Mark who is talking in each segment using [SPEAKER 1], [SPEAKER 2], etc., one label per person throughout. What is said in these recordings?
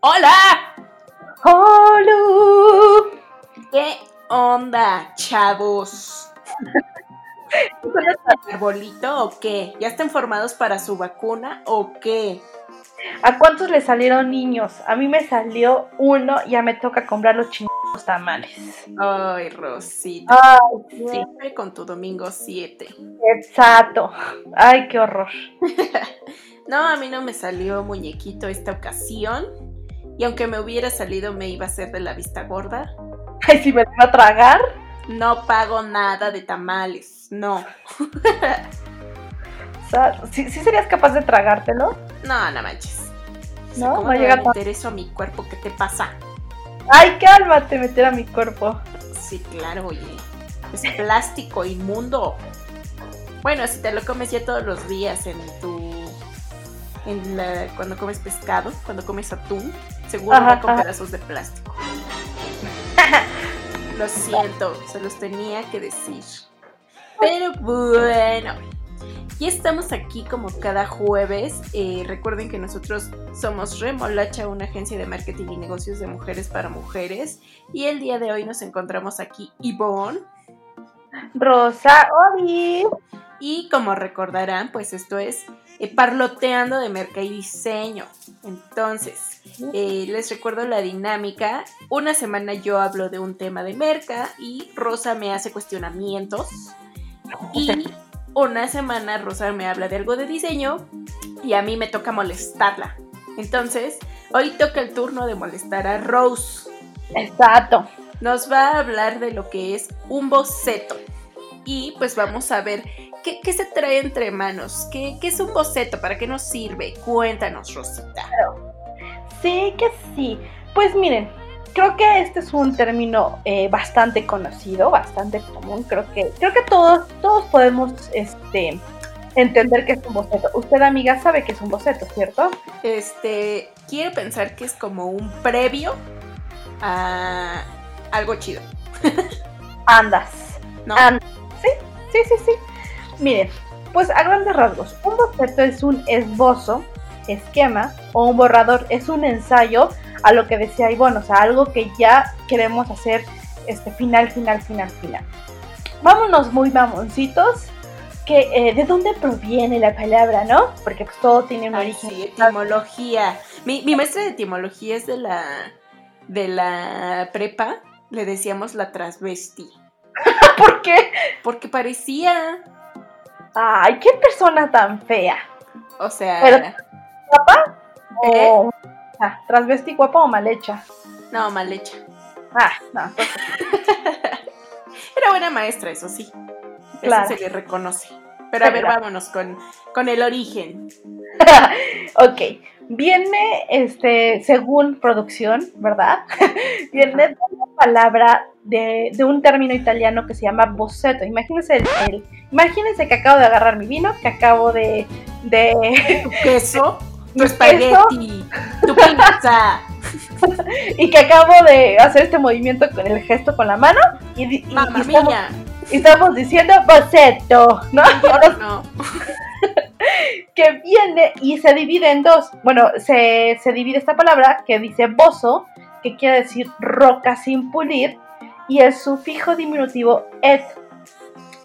[SPEAKER 1] ¡Hola!
[SPEAKER 2] ¡Hola!
[SPEAKER 1] ¿Qué onda, chavos? ¿Son el arbolito o qué? ¿Ya están formados para su vacuna o qué?
[SPEAKER 2] ¿A cuántos le salieron niños? A mí me salió uno, ya me toca comprar los chingados tamales.
[SPEAKER 1] Ay, Rosita.
[SPEAKER 2] Ay,
[SPEAKER 1] Siempre con tu domingo 7.
[SPEAKER 2] Exacto. Ay, qué horror.
[SPEAKER 1] no, a mí no me salió muñequito esta ocasión. Y aunque me hubiera salido, me iba a hacer de la vista gorda.
[SPEAKER 2] Ay, si me iba a tragar.
[SPEAKER 1] No pago nada de tamales, no.
[SPEAKER 2] ¿Sí, serías capaz de tragártelo?
[SPEAKER 1] No, no manches.
[SPEAKER 2] No,
[SPEAKER 1] ¿Cómo
[SPEAKER 2] no llega a
[SPEAKER 1] meter eso a mi cuerpo? ¿Qué te pasa?
[SPEAKER 2] Ay, cálmate, meter a mi cuerpo.
[SPEAKER 1] Sí, claro, oye. Es plástico inmundo. Bueno, si te lo comes ya todos los días en tu. En la, cuando comes pescado, cuando comes atún, seguro
[SPEAKER 2] Ajá,
[SPEAKER 1] va con
[SPEAKER 2] ajá.
[SPEAKER 1] pedazos de plástico. Lo siento, se los tenía que decir. Pero bueno, ya estamos aquí como cada jueves. Eh, recuerden que nosotros somos Remolacha, una agencia de marketing y negocios de mujeres para mujeres. Y el día de hoy nos encontramos aquí Ivonne.
[SPEAKER 2] Rosa, Ori.
[SPEAKER 1] Y como recordarán, pues esto es eh, Parloteando de Merca y Diseño. Entonces, eh, les recuerdo la dinámica. Una semana yo hablo de un tema de merca y Rosa me hace cuestionamientos. Y una semana Rosa me habla de algo de diseño y a mí me toca molestarla. Entonces, hoy toca el turno de molestar a Rose.
[SPEAKER 2] Exacto.
[SPEAKER 1] Nos va a hablar de lo que es un boceto. Y pues vamos a ver qué, qué se trae entre manos. ¿Qué, ¿Qué es un boceto? ¿Para qué nos sirve? Cuéntanos, Rosita.
[SPEAKER 2] Sí, que sí. Pues miren, creo que este es un término eh, bastante conocido, bastante común. Creo que, creo que todos, todos podemos este, entender que es un boceto. Usted, amiga, sabe que es un boceto, ¿cierto?
[SPEAKER 1] Este, quiero pensar que es como un previo a algo chido,
[SPEAKER 2] Andas.
[SPEAKER 1] ¿no?
[SPEAKER 2] And- sí, sí, sí, sí. Miren, pues a grandes rasgos, un boceto es un esbozo, esquema o un borrador, es un ensayo a lo que decía Ivonne, o sea, algo que ya queremos hacer este final, final, final, final. Vámonos muy mamoncitos, que eh, de dónde proviene la palabra, ¿no? Porque pues todo tiene un
[SPEAKER 1] Ay,
[SPEAKER 2] origen.
[SPEAKER 1] sí, etimología. Mi, mi maestra de etimología es de la, de la prepa. Le decíamos la transvesti.
[SPEAKER 2] ¿Por qué?
[SPEAKER 1] Porque parecía.
[SPEAKER 2] Ay, qué persona tan fea.
[SPEAKER 1] O sea.
[SPEAKER 2] Pero- ¿Guapa?
[SPEAKER 1] ¿Eh?
[SPEAKER 2] O ah, transvesti guapa o mal hecha.
[SPEAKER 1] No, mal hecha.
[SPEAKER 2] Ah, no,
[SPEAKER 1] Era buena maestra, eso sí.
[SPEAKER 2] Claro.
[SPEAKER 1] Eso se le reconoce. Pero a ver, vámonos con, con el origen.
[SPEAKER 2] ok, viene, este, según producción, ¿verdad? viene de una palabra de, de un término italiano que se llama boceto. Imagínense, el, el- imagínense que acabo de agarrar mi vino, que acabo de, de
[SPEAKER 1] Tu queso, tu espagueti, tu pizza.
[SPEAKER 2] y que acabo de hacer este movimiento con el gesto con la mano y, y- estamos,
[SPEAKER 1] mía.
[SPEAKER 2] y estamos diciendo boceto, ¿no?
[SPEAKER 1] No.
[SPEAKER 2] Que viene y se divide en dos. Bueno, se, se divide esta palabra que dice bozo, que quiere decir roca sin pulir, y el sufijo diminutivo et.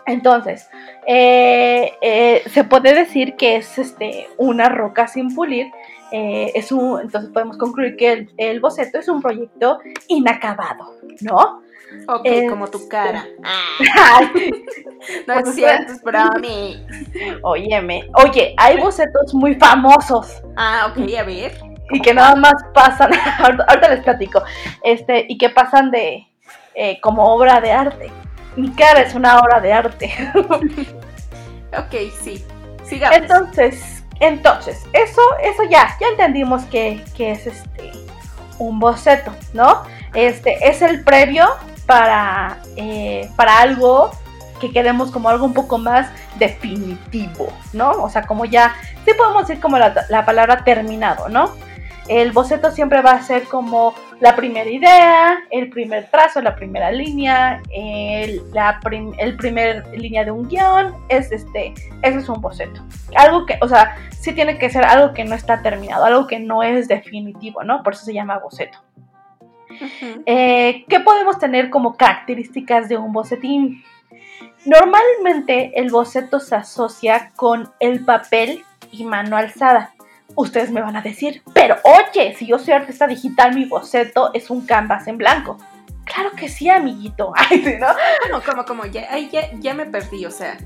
[SPEAKER 2] Entonces, eh, eh, se puede decir que es este, una roca sin pulir. eh, es un, entonces podemos concluir que el, el boceto es un proyecto inacabado, ¿no?
[SPEAKER 1] Ok,
[SPEAKER 2] Eh,
[SPEAKER 1] como tu cara. No es cierto, es bromi.
[SPEAKER 2] óyeme, oye, hay bocetos muy famosos.
[SPEAKER 1] Ah, ok, a ver.
[SPEAKER 2] y que nada más pasan, ahorita ahorita les platico, este, y que pasan de eh, como obra de arte. Mi cara es una obra de arte.
[SPEAKER 1] Ok, sí. Sigamos.
[SPEAKER 2] Entonces, entonces, eso, eso ya, ya entendimos que, que es este un boceto, ¿no? Este es el previo para, eh, para algo que queremos como algo un poco más definitivo, ¿no? O sea, como ya, sí podemos decir como la, la palabra terminado, ¿no? El boceto siempre va a ser como la primera idea, el primer trazo, la primera línea, el, la prim- el primer línea de un guion, es este, ese es un boceto. Algo que, o sea, sí tiene que ser algo que no está terminado, algo que no es definitivo, ¿no? Por eso se llama boceto. Eh, ¿Qué podemos tener como características de un bocetín? Normalmente el boceto se asocia con el papel y mano alzada. Ustedes me van a decir, pero oye, si yo soy artista digital, mi boceto es un canvas en blanco. Claro que sí, amiguito. Ay, ¿no?
[SPEAKER 1] Como, como, como, ya, ya, me perdí, o sea.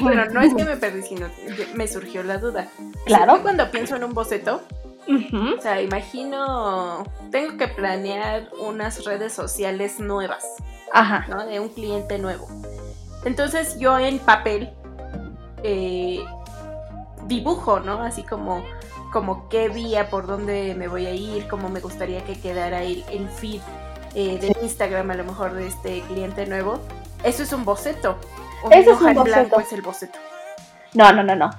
[SPEAKER 1] Bueno, no es que me perdí, sino que me surgió la duda. Claro. cuando pienso en un boceto, o sea, imagino, que planear unas redes sociales nuevas, Ajá. ¿no? De un cliente nuevo. Entonces yo en papel eh, dibujo, ¿no? Así como, como qué vía, por dónde me voy a ir, cómo me gustaría que quedara el, el feed eh, de Instagram a lo mejor de este cliente nuevo. Eso es un boceto.
[SPEAKER 2] Eso es un boceto. blanco
[SPEAKER 1] es el boceto.
[SPEAKER 2] No, no, no, no.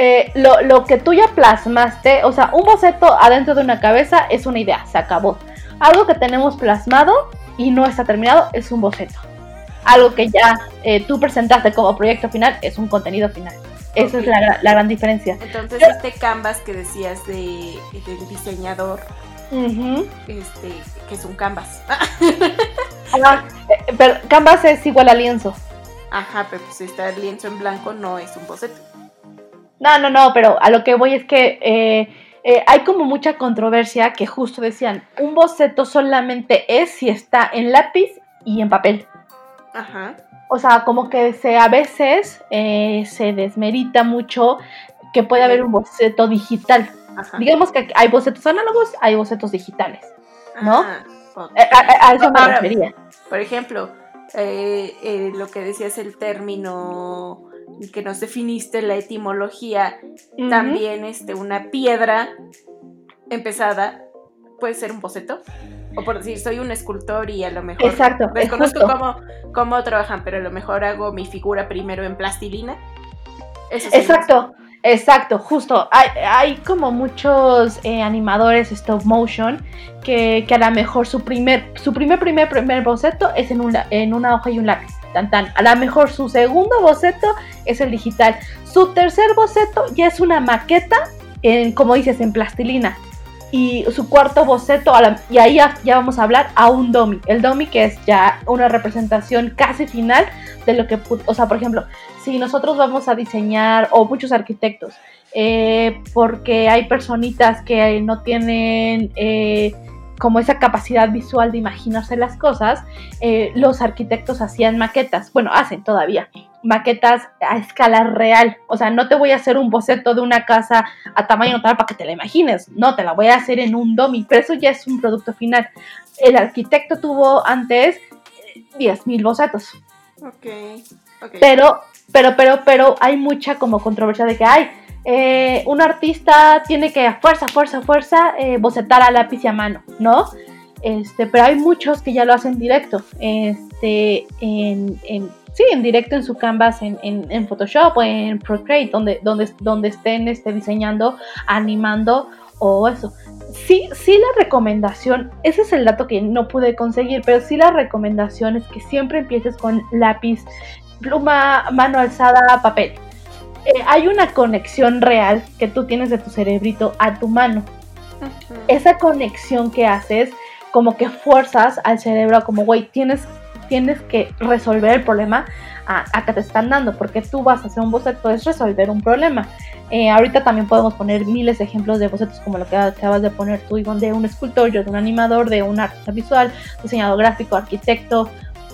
[SPEAKER 2] Eh, lo, lo, que tú ya plasmaste, o sea, un boceto adentro de una cabeza es una idea, se acabó. Algo que tenemos plasmado y no está terminado es un boceto. Algo que ya eh, tú presentaste como proyecto final es un contenido final. Esa es la, la, gran diferencia.
[SPEAKER 1] Entonces, este canvas que decías de, del diseñador, este, que es un canvas.
[SPEAKER 2] Ah, eh, pero canvas es igual a lienzo.
[SPEAKER 1] Ajá, pero pues si está el lienzo en blanco no es un boceto.
[SPEAKER 2] No, no, no, pero a lo que voy es que eh, eh, hay como mucha controversia que justo decían, un boceto solamente es si está en lápiz y en papel. Ajá. O sea, como que se, a veces eh, se desmerita mucho que puede haber un boceto digital. Digamos que hay bocetos análogos, hay bocetos digitales, ¿no? A, eso me refería.
[SPEAKER 1] Por ejemplo, lo que decías el término que nos definiste la etimología, también este, una piedra empezada puede ser un boceto. O por decir, soy un escultor y a lo mejor
[SPEAKER 2] Exacto,
[SPEAKER 1] desconozco cómo, cómo, trabajan, pero a lo mejor hago mi figura primero en plastilina.
[SPEAKER 2] Exacto. Exacto, justo. Hay, hay como muchos eh, animadores stop motion que, que, a lo mejor su primer, su primer, primer, primer boceto es en, en una hoja y un lápiz. Tan, tan. A lo mejor su segundo boceto es el digital. Su tercer boceto ya es una maqueta, en, como dices, en plastilina. Y su cuarto boceto, y ahí ya, ya, vamos a hablar a un domi. El domi que es ya una representación casi final de lo que, o sea, por ejemplo, si nosotros vamos a diseñar, o muchos arquitectos, eh, porque hay personitas que no tienen eh, como esa capacidad visual de imaginarse las cosas, eh, los arquitectos hacían maquetas, bueno, hacen todavía maquetas a escala real, o sea, no te voy a hacer un boceto de una casa a tamaño tal para que te la imagines, no, te la voy a hacer en un domi, pero eso ya es un producto final. El arquitecto tuvo antes 10.000 bocetos.
[SPEAKER 1] Ok.
[SPEAKER 2] Pero, pero, pero, pero hay mucha como controversia de que hay. Eh, un artista tiene que a fuerza, fuerza, fuerza eh, bocetar a lápiz y a mano, ¿no? Este, pero hay muchos que ya lo hacen directo, este, en, en sí, en directo en su canvas, en, Photoshop o en Procreate, donde, donde, donde estén este, diseñando, animando o eso. Sí, sí la recomendación, ese es el dato que no pude conseguir, pero sí la recomendación es que siempre empieces con lápiz pluma, mano alzada, papel. Eh, hay una conexión real que tú tienes de tu cerebrito a tu mano. Esa conexión que haces, como que fuerzas al cerebro, como, güey, tienes, tienes que resolver el problema a, que te están dando, porque tú vas a hacer un boceto, es resolver un problema. Eh, ahorita también podemos poner miles de ejemplos de bocetos, como lo que acabas de poner tú, Ivonne, de un escultor, yo de un animador, de un artista visual, diseñador gráfico, arquitecto,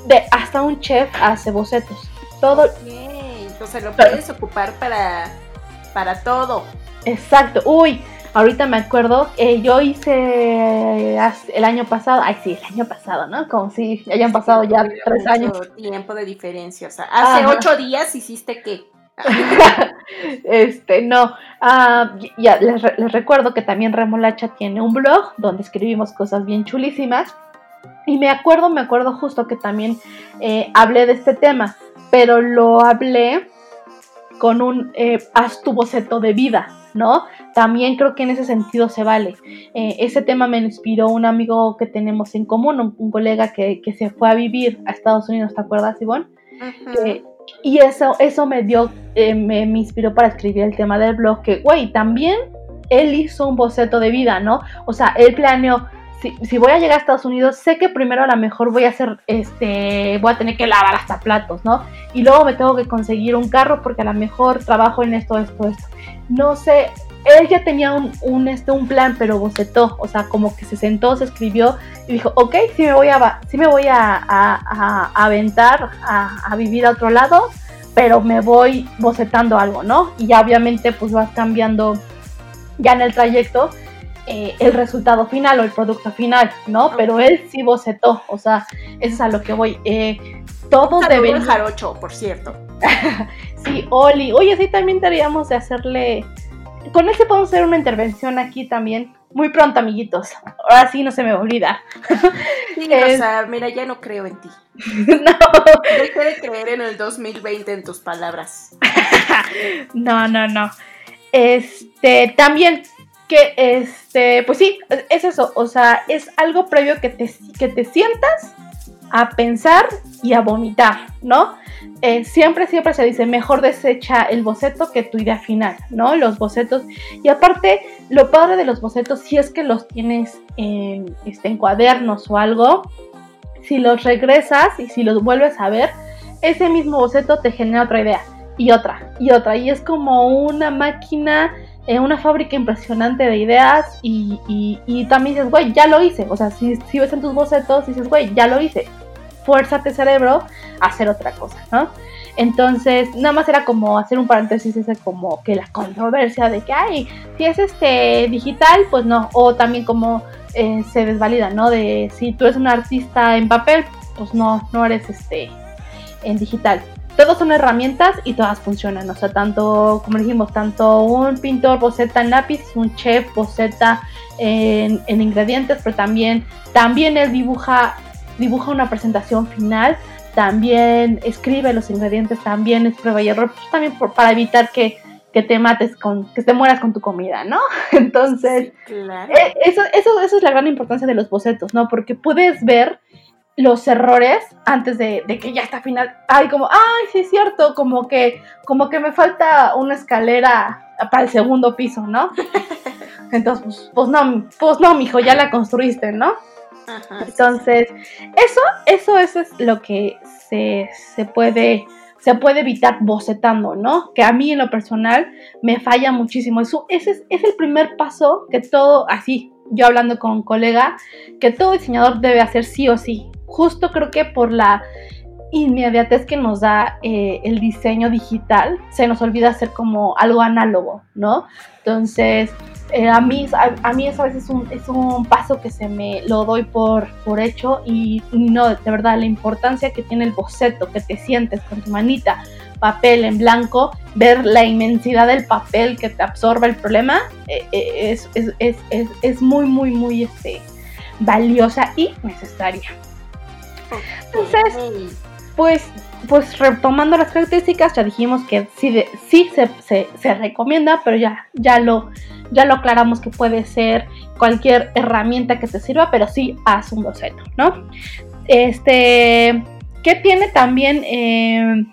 [SPEAKER 2] de hasta un chef hace bocetos todo.
[SPEAKER 1] Entonces lo puedes ocupar para, para todo.
[SPEAKER 2] Exacto. Uy, ahorita me acuerdo, eh, yo hice el año pasado, ay sí, el año pasado, ¿no? Como si hayan pasado ya tres años.
[SPEAKER 1] Tiempo de diferencia, o sea, hace ocho días hiciste qué.
[SPEAKER 2] este, no, ah, ya les, recuerdo que también Remolacha tiene un blog donde escribimos cosas bien chulísimas. Y me acuerdo, me acuerdo justo que también eh, hablé de este tema pero lo hablé con un eh, haz tu boceto de vida, ¿no? También creo que en ese sentido se vale. Eh, ese tema me inspiró un amigo que tenemos en común, un, colega que, se fue a vivir a Estados Unidos, ¿te acuerdas, Ivonne? y eso, eso me dio, eh, me, me, inspiró para escribir el tema del blog, que, güey, también él hizo un boceto de vida, ¿no? O sea, él planeó, si, si, voy a llegar a Estados Unidos, sé que primero a lo mejor voy a hacer, este, voy a tener que lavar hasta platos, ¿no? Y luego me tengo que conseguir un carro porque a lo mejor trabajo en esto, esto, esto. No sé, él ya tenía un, un, este, un plan, pero bocetó, o sea, como que se sentó, se escribió y dijo, ok, sí me voy a, sí me voy a, a, a aventar a, a, vivir a otro lado, pero me voy bocetando algo, ¿no? Y ya obviamente pues vas cambiando ya en el trayecto eh, el resultado final o el producto final, ¿no? Pero él sí bocetó, o sea, eso es a lo que voy. Eh, todos deben...
[SPEAKER 1] jarocho, por cierto.
[SPEAKER 2] sí, Oli. Oye, sí, también deberíamos de hacerle con él se podemos hacer una intervención aquí también. Muy pronto, amiguitos. Ahora sí no se me olvida.
[SPEAKER 1] Sí, es... o sea, mira, ya no creo en ti. no. Deje de creer en el 2020 en tus palabras.
[SPEAKER 2] no, no, no. Este, también que, este, pues sí, es eso. O sea, es algo previo que te, que te sientas a pensar y a vomitar, ¿no? Eh, siempre, siempre se dice, mejor desecha el boceto que tu idea final, ¿no? Los bocetos. Y aparte, lo padre de los bocetos, si es que los tienes en, este, en cuadernos o algo, si los regresas y si los vuelves a ver, ese mismo boceto te genera otra idea y otra y otra. Y es como una máquina, eh, una fábrica impresionante de ideas y, y, también dices, güey, ya lo hice. O sea, si, si ves en tus bocetos, dices, güey, ya lo hice fuérzate cerebro a hacer otra cosa, ¿no? Entonces, nada más era como hacer un paréntesis, ese como que la controversia de que, ay, si es este digital, pues no, o también como eh, se desvalida, ¿no? De si tú eres un artista en papel, pues no, no eres este en digital. Todos son herramientas y todas funcionan, o sea, tanto, como dijimos, tanto un pintor boceta en lápiz, un chef boceta en, en ingredientes, pero también, también él dibuja dibuja una presentación final, también escribe los ingredientes, también es prueba y error, pues también por, para evitar que, que, te mates con, que te mueras con tu comida, ¿no? Entonces,
[SPEAKER 1] claro.
[SPEAKER 2] eh, eso, eso, eso es la gran importancia de los bocetos, ¿no? Porque puedes ver los errores antes de, de, que ya está final. Ay, como, ay, sí es cierto, como que, como que me falta una escalera para el segundo piso, ¿no? Entonces, pues, pues no, pues no, mijo, ya la construiste, ¿no? Ajá. Entonces, eso, eso, eso es lo que se, se, puede, se puede evitar bocetando, ¿no? Que a mí en lo personal me falla muchísimo. Eso, ese es, es el primer paso que todo, así, yo hablando con un colega, que todo diseñador debe hacer sí o sí. Justo creo que por la inmediatez que nos da eh, el diseño digital, se nos olvida hacer como algo análogo, ¿no? Entonces, eh, a, mí, a, a, mí eso a veces es un, es un, paso que se me lo doy por, por hecho y, no, de verdad, la importancia que tiene el boceto, que te sientes con tu manita, papel en blanco, ver la inmensidad del papel que te absorbe el problema, eh, eh, es, es, es, es, muy, muy, muy este, valiosa y necesaria. Entonces, pues pues retomando las características, ya dijimos que sí, sí se, se, recomienda, pero ya, ya, lo, ya lo aclaramos que puede ser cualquier herramienta que te sirva, pero sí haz un boceto, ¿no? Este, ¿qué tiene también? Eh,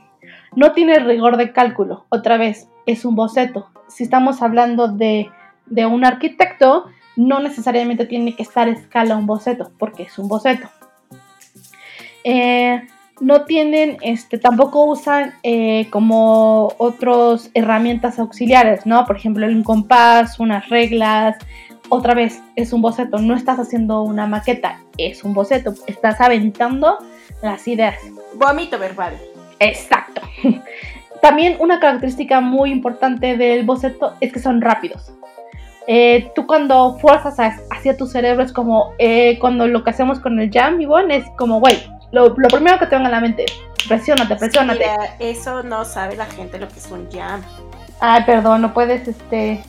[SPEAKER 2] no tiene rigor de cálculo, otra vez, es un boceto. Si estamos hablando de, de un arquitecto, no necesariamente tiene que estar escala un boceto, porque es un boceto. Eh, no tienen, este, tampoco usan eh, como otras herramientas auxiliares, ¿no? Por ejemplo, un compás, unas reglas. Otra vez, es un boceto, no estás haciendo una maqueta, es un boceto, estás aventando las ideas.
[SPEAKER 1] Vómito verbal.
[SPEAKER 2] Exacto. También una característica muy importante del boceto es que son rápidos. Eh, tú cuando fuerzas hacia tu cerebro es como eh, cuando lo que hacemos con el jam, Ivonne, es como, güey, lo, lo, primero que te venga a la mente, presiónate, presiónate.
[SPEAKER 1] Mira, eso no sabe la gente lo que es un jam.
[SPEAKER 2] Ay, perdón, no puedes, este,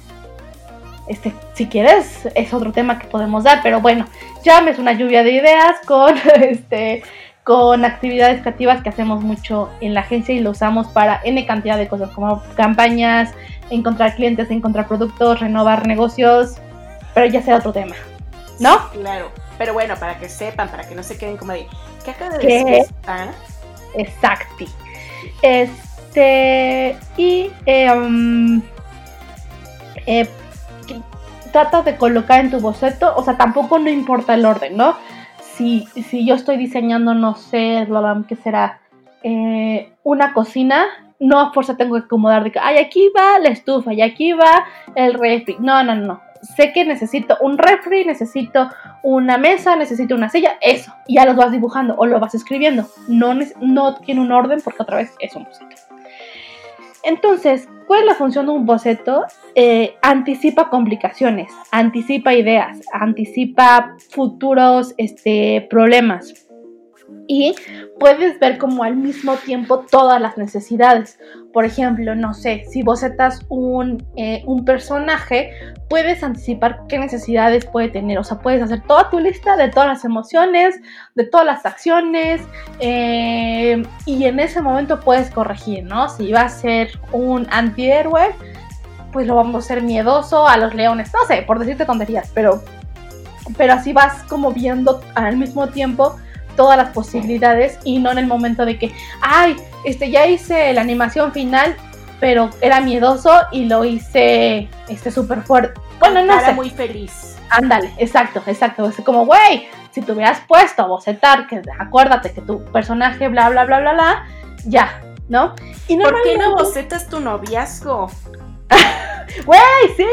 [SPEAKER 2] este, si quieres, es otro tema que podemos dar, pero bueno, jam es una lluvia de ideas con, este, con actividades creativas que hacemos mucho en la agencia y lo usamos para N cantidad de cosas, como campañas, encontrar clientes, encontrar productos, renovar negocios, pero ya sea otro tema, ¿no?
[SPEAKER 1] Claro, pero bueno, para que sepan, para que no se queden como de, ¿qué acaba de decir? ¿Ah?
[SPEAKER 2] Exacti. Este, y em, eh, trata de colocar en tu boceto, o sea, tampoco no importa el orden, ¿no? Si, si yo estoy diseñando, no sé, que será eh, una cocina, no a fuerza tengo que acomodar de que, ay, aquí va la estufa y aquí va el refri. No, no, no. Sé que necesito un refri, necesito una mesa, necesito una silla, eso. Y ya los vas dibujando o lo vas escribiendo. No, tiene un orden porque otra vez es un boceto. Entonces, ¿cuál es la función de un boceto? Eh, anticipa complicaciones, anticipa ideas, anticipa futuros este, problemas y puedes ver como al mismo tiempo todas las necesidades. Por ejemplo, no sé, si bocetas un, eh, un personaje, puedes anticipar qué necesidades puede tener. O sea, puedes hacer toda tu lista de todas las emociones, de todas las acciones, eh, y en ese momento puedes corregir, ¿no? Si va a ser un antihéroe, pues lo vamos a hacer miedoso a los leones. No sé, por decirte tonterías, pero, pero así vas como viendo al mismo tiempo todas las posibilidades y no en el momento de que, ay, este ya hice la animación final, pero era miedoso y lo hice este súper fuerte.
[SPEAKER 1] Bueno, no sé. muy feliz.
[SPEAKER 2] Ándale, exacto, exacto. Es como, güey, si te hubieras puesto a bocetar, que acuérdate que tu personaje, bla, bla, bla, bla, bla, ya, ¿no?
[SPEAKER 1] Y ¿Por qué no bocetas tu noviazgo?
[SPEAKER 2] Güey, sí,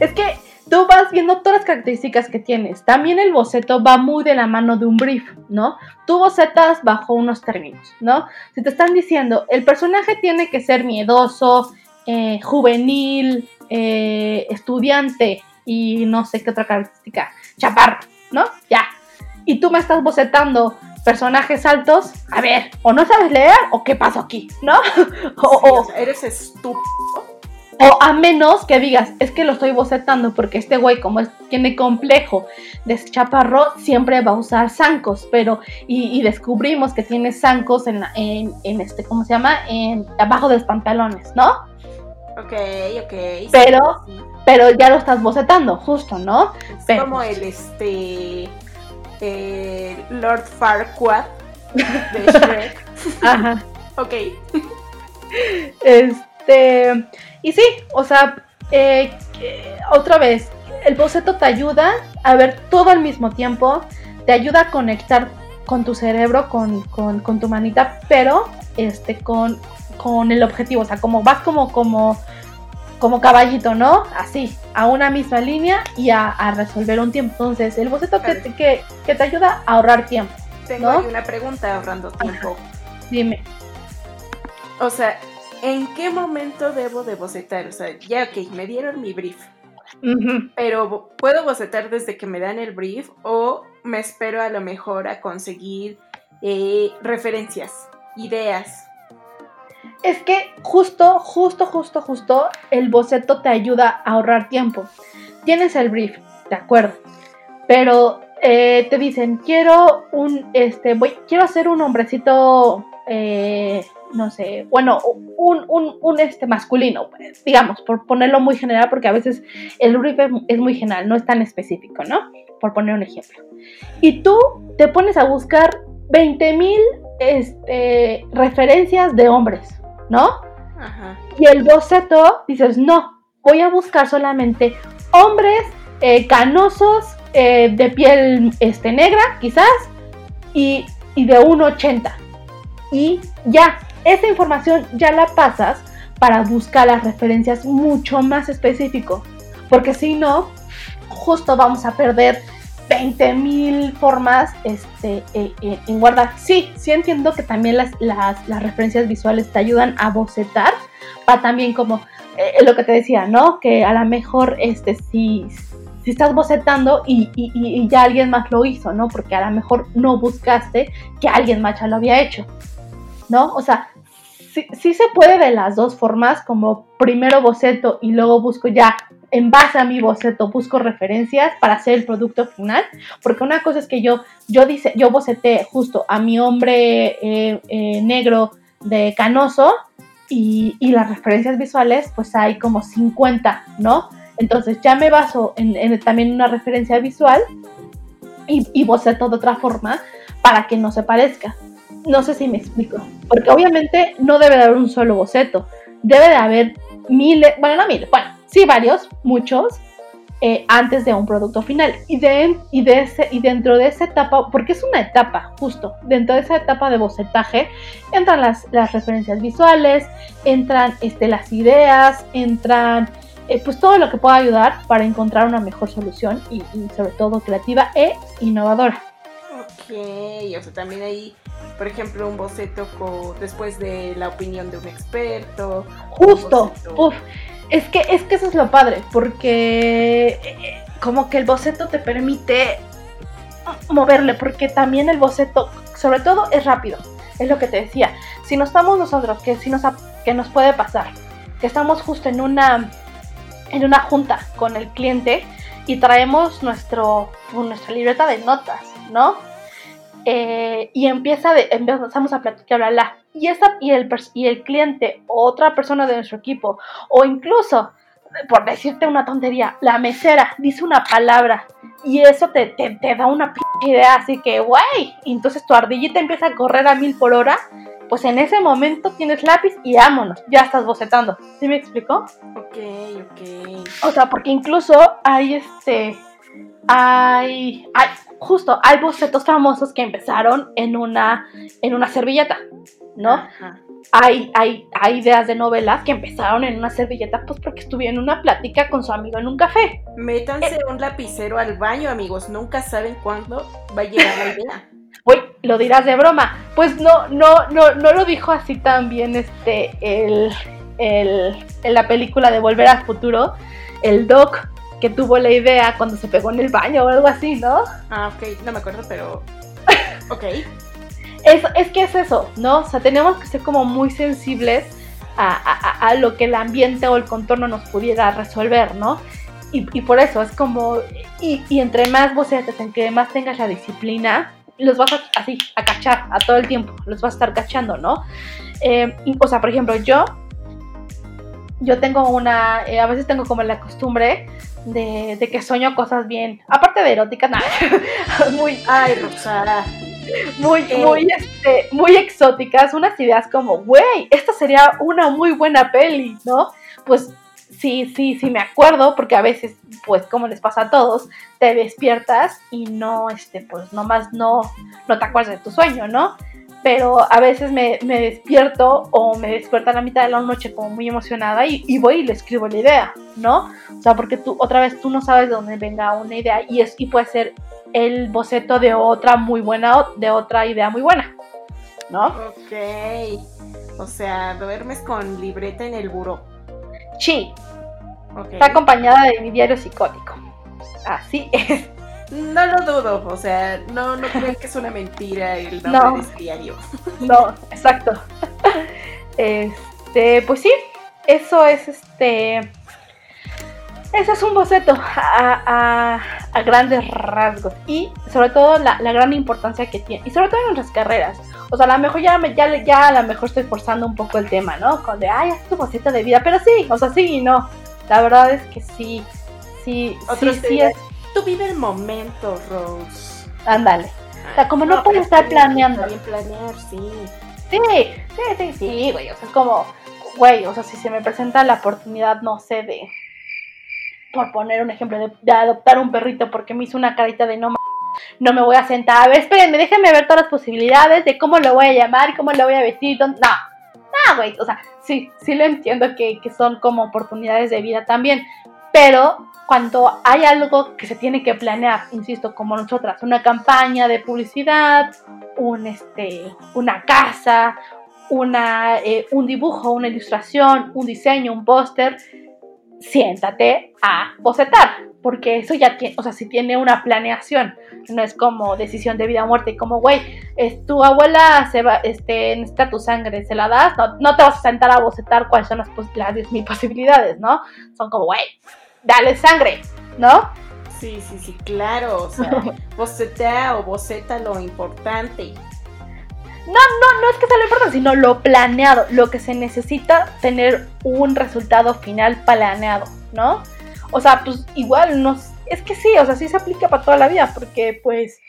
[SPEAKER 2] es que tú vas viendo todas las características que tienes. También el boceto va muy de la mano de un brief, ¿no? Tú bocetas bajo unos términos, ¿no? Si te están diciendo, el personaje tiene que ser miedoso, eh, juvenil, eh, estudiante y no sé qué otra característica, chaparro, ¿no? Ya. Y tú me estás bocetando personajes altos, a ver, o no sabes leer o qué pasó aquí, ¿no?
[SPEAKER 1] o, eres estúpido
[SPEAKER 2] o a menos que digas, es que lo estoy bocetando porque este güey, como es, tiene complejo de chaparro, siempre va a usar zancos, pero, y, descubrimos que tiene zancos en, en, en, este, ¿cómo se llama? En, abajo de los pantalones, ¿no?
[SPEAKER 1] Ok, ok.
[SPEAKER 2] Pero, pero ya lo estás bocetando, justo, ¿no?
[SPEAKER 1] Es como el, este, Lord Farquaad de Shrek.
[SPEAKER 2] Ajá.
[SPEAKER 1] ok.
[SPEAKER 2] Este, y sí, o sea, eh, otra vez, el boceto te ayuda a ver todo al mismo tiempo, te ayuda a conectar con tu cerebro, con, tu manita, pero este, con, con, el objetivo, o sea, como vas como, como, como caballito, ¿no? Así, a una misma línea y a, resolver un tiempo. Entonces, el boceto que, que, que, te ayuda a ahorrar tiempo.
[SPEAKER 1] Tengo una pregunta ahorrando tiempo.
[SPEAKER 2] Dime.
[SPEAKER 1] O sea, ¿en qué momento debo de bocetar? O sea, ya, ok, me dieron mi brief. Pero ¿puedo bocetar desde que me dan el brief o me espero a lo mejor a conseguir eh, referencias, ideas?
[SPEAKER 2] Es que justo, justo, justo, justo el boceto te ayuda a ahorrar tiempo. Tienes el brief, de acuerdo. Pero eh, te dicen, quiero un, este, voy, quiero hacer un hombrecito eh, no sé, bueno, un, un, un, este masculino, pues, digamos, por ponerlo muy general, porque a veces el brief es muy general, no es tan específico, ¿no? Por poner un ejemplo. Y tú te pones a buscar 20.000 este, referencias de hombres, ¿no? Ajá. Y el boceto dices, no, voy a buscar solamente hombres eh, canosos, eh, de piel este, negra, quizás, y, y de 1,80. Y ya, esa información ya la pasas para buscar las referencias mucho más específico. Porque si no, justo vamos a perder 20.000 formas este, eh, eh, en guardar. Sí, sí entiendo que también las, las, referencias visuales te ayudan a bocetar, para también como eh, lo que te decía, ¿no? Que a lo mejor este, si, si estás bocetando y, y, ya alguien más lo hizo, ¿no? Porque a lo mejor no buscaste que alguien más ya lo había hecho, ¿no? O sea, sí, se puede de las dos formas, como primero boceto y luego busco ya en base a mi boceto busco referencias para hacer el producto final, porque una cosa es que yo yo dice yo boceté justo a mi hombre eh, eh, negro de canoso y, las referencias visuales pues hay como 50, ¿no? Entonces ya me baso en, también una referencia visual y, y boceto de otra forma para que no se parezca. No sé si me explico. Porque obviamente no debe de haber un solo boceto, debe de haber miles, bueno, no miles, bueno, sí varios, muchos, eh, antes de un producto final. Y, de, y, ese, y dentro de esa etapa, porque es una etapa, justo, dentro de esa etapa de bocetaje, entran las, las referencias visuales, entran este, las ideas, entran eh, pues todo lo que pueda ayudar para encontrar una mejor solución y, sobre todo creativa e innovadora.
[SPEAKER 1] Ok, o sea, también hay, por ejemplo, un boceto después de la opinión de un experto.
[SPEAKER 2] Justo, uff, es que, es que eso es lo padre, porque eh, como que el boceto te permite moverle, porque también el boceto, sobre todo, es rápido. Es lo que te decía. Si no estamos nosotros, que si nos, que nos puede pasar, que estamos justo en una, en una junta con el cliente y traemos nuestro, nuestra libreta de notas, ¿no? Eh, y empieza de, empezamos a platicar, bla, bla, y, esa, y, el, y el cliente otra persona de nuestro equipo, o incluso, por decirte una tontería, la mesera dice una palabra y eso te, te, da una p idea, así que, guay, y entonces tu ardillita empieza a correr a mil por hora, pues en ese momento tienes lápiz y vámonos, ya estás bocetando. ¿Sí me explicó?
[SPEAKER 1] Ok, ok.
[SPEAKER 2] O sea, porque incluso hay este, hay, hay justo, hay bocetos famosos que empezaron en una, en una servilleta, ¿no? Hay, hay, hay, ideas de novelas que empezaron en una servilleta, pues porque estuvieron en una plática con su amigo en un café.
[SPEAKER 1] Métanse un lapicero al baño, amigos. Nunca saben cuándo va a llegar la idea.
[SPEAKER 2] Uy, lo dirás de broma. Pues no, no, no, no lo dijo así también este el, el, en la película de Volver al Futuro. El Doc que tuvo la idea cuando se pegó en el baño o algo así, ¿no?
[SPEAKER 1] Ah, ok, no me acuerdo, pero. ok.
[SPEAKER 2] Es, es que es eso, ¿no? O sea, tenemos que ser como muy sensibles a, lo que el ambiente o el contorno nos pudiera resolver, ¿no? Y, por eso es como. Y, entre más bocetes, en que más tengas la disciplina, los vas a, así, a cachar a todo el tiempo, los vas a estar cachando, ¿no? Eh, o sea, por ejemplo, yo yo tengo una, eh, a veces tengo como la costumbre de, que sueño cosas bien, aparte de eróticas, nada, muy,
[SPEAKER 1] ay, Roxana,
[SPEAKER 2] muy, eh. muy, este, muy exóticas, unas ideas como, güey, esta sería una muy buena peli, ¿no? Pues sí, sí, sí me acuerdo, porque a veces, pues como les pasa a todos, te despiertas y no, este, pues nomás no, no te acuerdas de tu sueño, ¿no? Pero a veces me, despierto o me despierto a la mitad de la noche como muy emocionada y, voy y le escribo la idea, ¿no? O sea, porque tú, otra vez, tú no sabes de dónde venga una idea y, es, y puede ser el boceto de otra muy buena, de otra idea muy buena, ¿no?
[SPEAKER 1] Ok. O sea, duermes con libreta en el buró.
[SPEAKER 2] Sí. Está acompañada de mi diario psicótico. Así es.
[SPEAKER 1] No lo dudo, o sea, no, no creo que es una mentira el nombre de diario.
[SPEAKER 2] No, exacto. Este, pues sí, eso es este. Eso es un boceto a, grandes rasgos y sobre todo la, gran importancia que tiene y sobre todo en nuestras carreras. O sea, a lo mejor ya, ya, ya a lo mejor estoy forzando un poco el tema, ¿no? Con de, ay, es tu boceto de vida, pero sí, o sea, sí y no. La verdad es que sí, sí, sí, sí es
[SPEAKER 1] tú vive el momento, Rose.
[SPEAKER 2] Ándale. O sea, como no, puedes estar planeando.
[SPEAKER 1] Bien planear, sí.
[SPEAKER 2] Sí, sí, sí, sí, güey. O sea, es como, güey, o sea, si se me presenta la oportunidad, no sé, de, por poner un ejemplo, de, adoptar un perrito porque me hizo una carita de no no me voy a sentar, a ver, espérenme, déjenme ver todas las posibilidades de cómo lo voy a llamar y cómo lo voy a vestir. No, no, güey, o sea, sí, sí lo entiendo que, que son como oportunidades de vida también, pero cuando hay algo que se tiene que planear, insisto, como nosotras, una campaña de publicidad, un, este, una casa, una, eh, un dibujo, una ilustración, un diseño, un póster, siéntate a bocetar, porque eso ya tiene, o sea, si tiene una planeación, no es como decisión de vida o muerte, como, güey, tu abuela se va, este, necesita tu sangre, se la das, no, no te vas a sentar a bocetar cuáles son las, las 10.000 posibilidades, ¿no? Son como, güey, dale sangre, ¿no?
[SPEAKER 1] Sí, sí, sí, claro. O sea, bocetea o boceta lo importante.
[SPEAKER 2] No, no, no es que sea lo importante, sino lo planeado, lo que se necesita tener un resultado final planeado, ¿no? O sea, pues igual no, es que sí, o sea, sí se aplica para toda la vida, porque pues,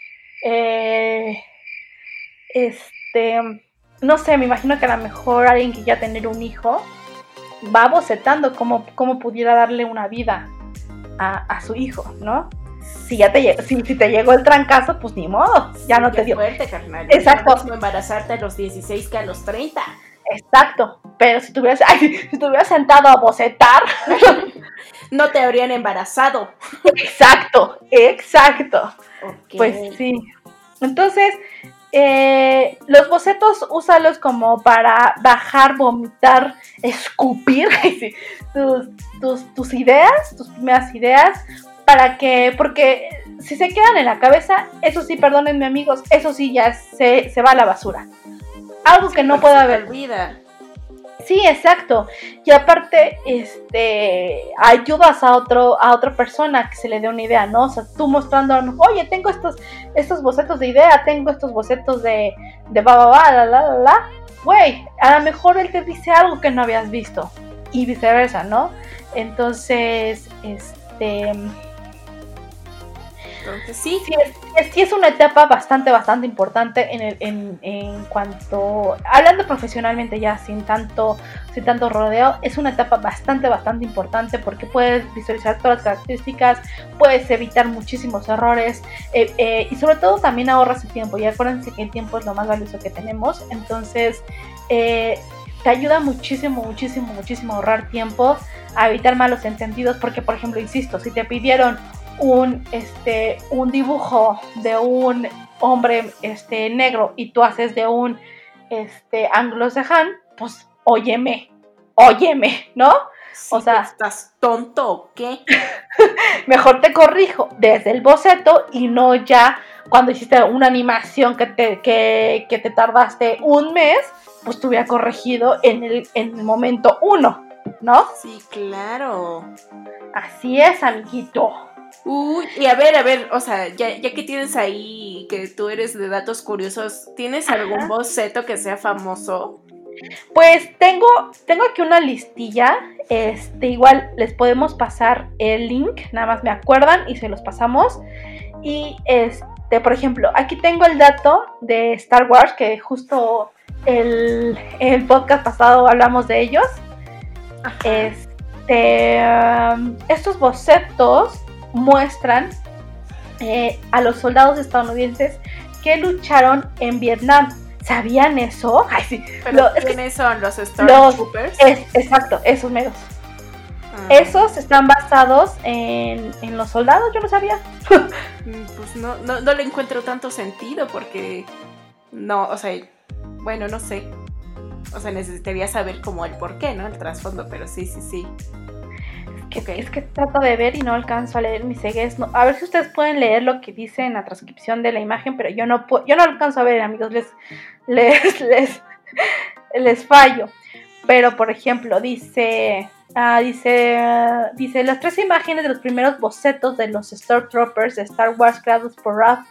[SPEAKER 2] eh, este, no sé, me imagino que a lo mejor alguien que ya tener un hijo va bocetando cómo, cómo pudiera darle una vida a, su hijo, ¿no? Si ya te, si, si, te llegó el trancazo, pues ni modo, ya no te dio.
[SPEAKER 1] fuerte, carnal.
[SPEAKER 2] Exacto.
[SPEAKER 1] No embarazarte a los 16 que a los 30.
[SPEAKER 2] Exacto, pero si te hubieras, si te hubieras sentado a bocetar,
[SPEAKER 1] no te habrían embarazado.
[SPEAKER 2] Exacto, exacto. Pues sí. Entonces, eh, los bocetos úsalos como para bajar, vomitar, escupir tus, tus, ideas, tus primeras ideas, para que, porque si se quedan en la cabeza, eso sí, perdónenme amigos, eso sí ya se, se va a la basura. Algo que no puede haber.
[SPEAKER 1] Vida.
[SPEAKER 2] Sí, exacto. Y aparte, este, ayudas a otro, a otra persona que se le dé una idea, ¿no? O sea, tú mostrando, oye, tengo estos, estos bocetos de idea, tengo estos bocetos de, de ba, ba, ba, la, la, la, la. Güey, a lo mejor él te dice algo que no habías visto. Y viceversa, ¿no? Entonces, este
[SPEAKER 1] entonces sí.
[SPEAKER 2] Sí es, una etapa bastante, bastante importante en, el, en, en, cuanto, hablando profesionalmente ya sin tanto, sin tanto rodeo, es una etapa bastante, bastante importante porque puedes visualizar todas las características, puedes evitar muchísimos errores eh, eh, y sobre todo también ahorras el tiempo. Y acuérdense que el tiempo es lo más valioso que tenemos, entonces eh, te ayuda muchísimo, muchísimo, muchísimo a ahorrar tiempo, a evitar malos entendidos, porque por ejemplo, insisto, si te pidieron un, este, un dibujo de un hombre este, negro y tú haces de un este, anglosaján, pues óyeme, óyeme, ¿no?
[SPEAKER 1] o sea, ¿estás tonto o qué?
[SPEAKER 2] mejor te corrijo desde el boceto y no ya cuando hiciste una animación que te, que, te tardaste un mes, pues te hubiera corregido en el, en el momento uno, ¿no?
[SPEAKER 1] Sí, claro.
[SPEAKER 2] Así es, amiguito.
[SPEAKER 1] Uy, y a ver, a ver, o sea, ya, que tienes ahí que tú eres de datos curiosos, ¿tienes algún boceto que sea famoso?
[SPEAKER 2] Pues tengo, tengo aquí una listilla. Este, igual les podemos pasar el link, nada más me acuerdan y se los pasamos. Y este, por ejemplo, aquí tengo el dato de Star Wars, que justo el, el podcast pasado hablamos de ellos. Este, um, estos bocetos muestran eh, a los soldados estadounidenses que lucharon en Vietnam. ¿Sabían eso?
[SPEAKER 1] Ay, sí. ¿Quiénes son los Stormtroopers?
[SPEAKER 2] exacto, esos meros. Ah. Esos están basados en, los soldados, yo no sabía.
[SPEAKER 1] Mm, pues no, no, no le encuentro tanto sentido porque no, o sea, bueno, no sé. O sea, necesitaría saber como el por qué, ¿no? El trasfondo, pero sí, sí, sí.
[SPEAKER 2] Es que trato de ver y no alcanzo a leer mis cegues. a ver si ustedes pueden leer lo que dice en la transcripción de la imagen, pero yo no yo no alcanzo a ver, amigos, les, les, les, les fallo. Pero, por ejemplo, dice, ah, dice, dice, las tres imágenes de los primeros bocetos de los Stormtroopers de Star Wars creados por Ralph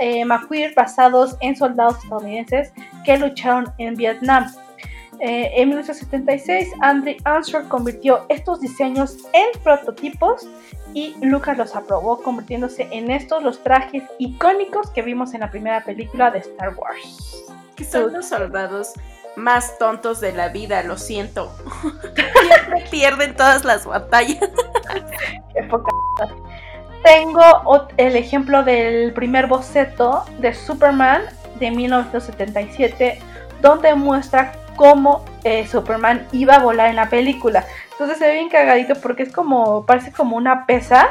[SPEAKER 2] eh, McQueen basados en soldados estadounidenses que lucharon en Vietnam. Eh, en 1976, Andrew Armstrong convirtió estos diseños en prototipos y Lucas los aprobó, convirtiéndose en estos los trajes icónicos que vimos en la primera película de Star Wars.
[SPEAKER 1] Que son los soldados más tontos de la vida, lo siento. Siempre pierden todas las batallas.
[SPEAKER 2] Qué poca. Tengo el ejemplo del primer boceto de Superman de 1977, donde muestra cómo eh, Superman iba a volar en la película. Entonces se ve bien cagadito porque es como, parece como una pesa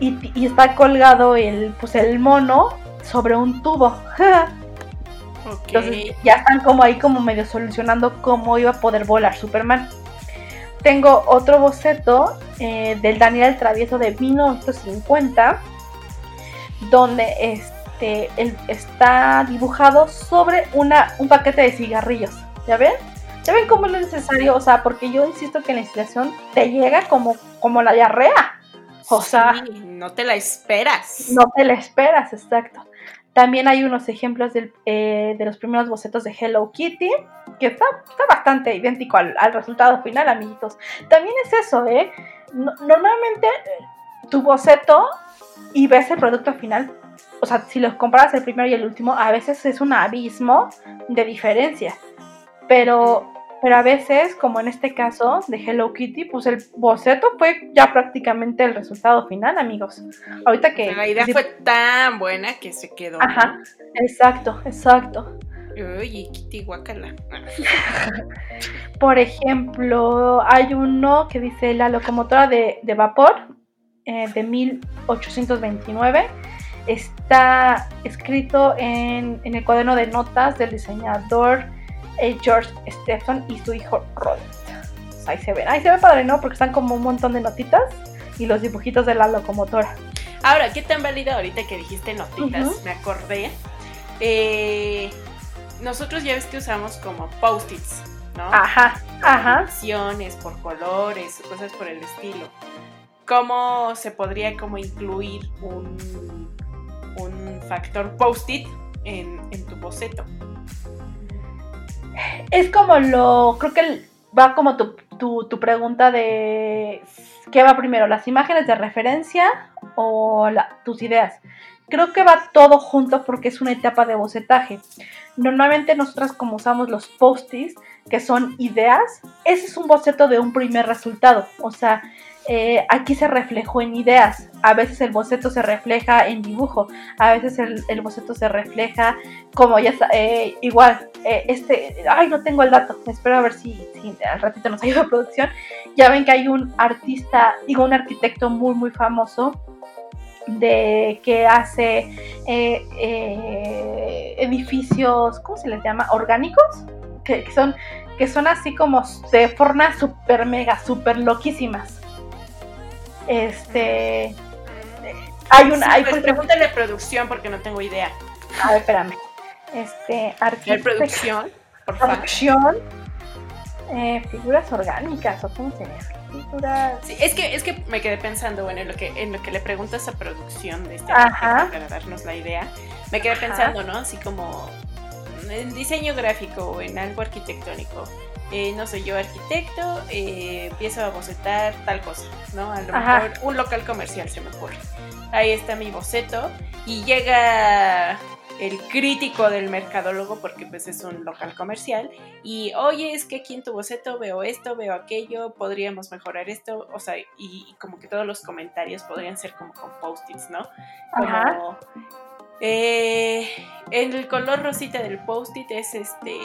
[SPEAKER 2] y, está colgado el, pues el mono sobre un tubo. Entonces ya están como ahí como medio solucionando cómo iba a poder volar Superman. Tengo otro boceto eh, del Daniel Travieso de 1950 donde este, está dibujado sobre una, un paquete de cigarrillos. ¿Ya ven? ¿Ya ven cómo es lo necesario? O sea, porque yo insisto que la inspiración te llega como, como la diarrea. O sea,
[SPEAKER 1] no te la esperas.
[SPEAKER 2] No te la esperas, exacto. También hay unos ejemplos eh, de los primeros bocetos de Hello Kitty, que está, bastante idéntico al, resultado final, amiguitos. También es eso, ¿eh? normalmente eh, tu boceto y ves el producto final, o sea, si los comparas el primero y el último, a veces es un abismo de diferencia. Pero, pero a veces, como en este caso de Hello Kitty, pues el boceto fue ya prácticamente el resultado final, amigos. Ahorita que...
[SPEAKER 1] La idea fue tan buena que se quedó.
[SPEAKER 2] Ajá, exacto, exacto.
[SPEAKER 1] Uy, Kitty guacala.
[SPEAKER 2] Por ejemplo, hay uno que dice la locomotora de, vapor eh, de 1829. Está escrito en, el cuaderno de notas del diseñador eh, George Stephen y su hijo Robert. Ahí se ven, ahí se ve padre, ¿no? Porque están como un montón de notitas y los dibujitos de la locomotora.
[SPEAKER 1] Ahora, ¿qué tan válido ahorita que dijiste notitas? Me acordé. Eh, nosotros ya ves que usamos como post-its, ¿no?
[SPEAKER 2] Ajá, ajá.
[SPEAKER 1] por colores, cosas por el estilo. ¿Cómo se podría como incluir un, un factor post-it en, tu boceto?
[SPEAKER 2] Es como lo, creo que va como tu, tu, pregunta de qué va primero, las imágenes de referencia o tus ideas. Creo que va todo junto porque es una etapa de bocetaje. Normalmente nosotras como usamos los post-its, que son ideas, ese es un boceto de un primer resultado. O sea, eh, aquí se reflejó en ideas. A veces el boceto se refleja en dibujo. A veces el, boceto se refleja como ya eh, igual. Eh, este, ay, no tengo el dato. Espero a ver si, al ratito nos ayuda producción. Ya ven que hay un artista, digo, un arquitecto muy, muy famoso de que hace eh, eh, edificios, ¿cómo se les llama? Orgánicos, que, son, que son así como de formas super mega, super loquísimas. Este.
[SPEAKER 1] Hay una. hay, pues, pregúntale producción porque no tengo idea.
[SPEAKER 2] A ver, espérame. Este.
[SPEAKER 1] producción?
[SPEAKER 2] Por producción. Eh, figuras orgánicas, o cómo se llama.
[SPEAKER 1] Sí, es que, es que me quedé pensando, bueno, en lo que, en lo que le preguntas a producción de este para darnos la idea, me quedé pensando, ¿no? Así como en diseño gráfico o en algo arquitectónico. Eh, no soy yo arquitecto, eh, empiezo a bocetar tal cosa, ¿no? A lo mejor un local comercial se me ocurre. Ahí está mi boceto y llega el crítico del mercadólogo porque pues es un local comercial y oye es que aquí en tu boceto veo esto, veo aquello, podríamos mejorar esto, o sea, y, como que todos los comentarios podrían ser como con post-its, ¿no? Como eh, el color rosita del post-it es este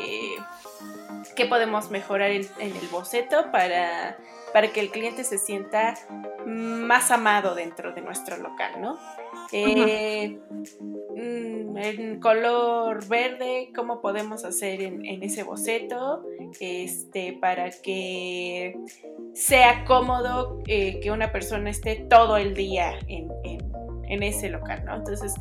[SPEAKER 1] qué podemos mejorar en, en el boceto para, para que el cliente se sienta más amado dentro de nuestro local, ¿no? Eh, mm, en color verde, ¿cómo podemos hacer en, ese boceto? Este, para que sea cómodo eh, que una persona esté todo el día en, en ese local, ¿no? Entonces,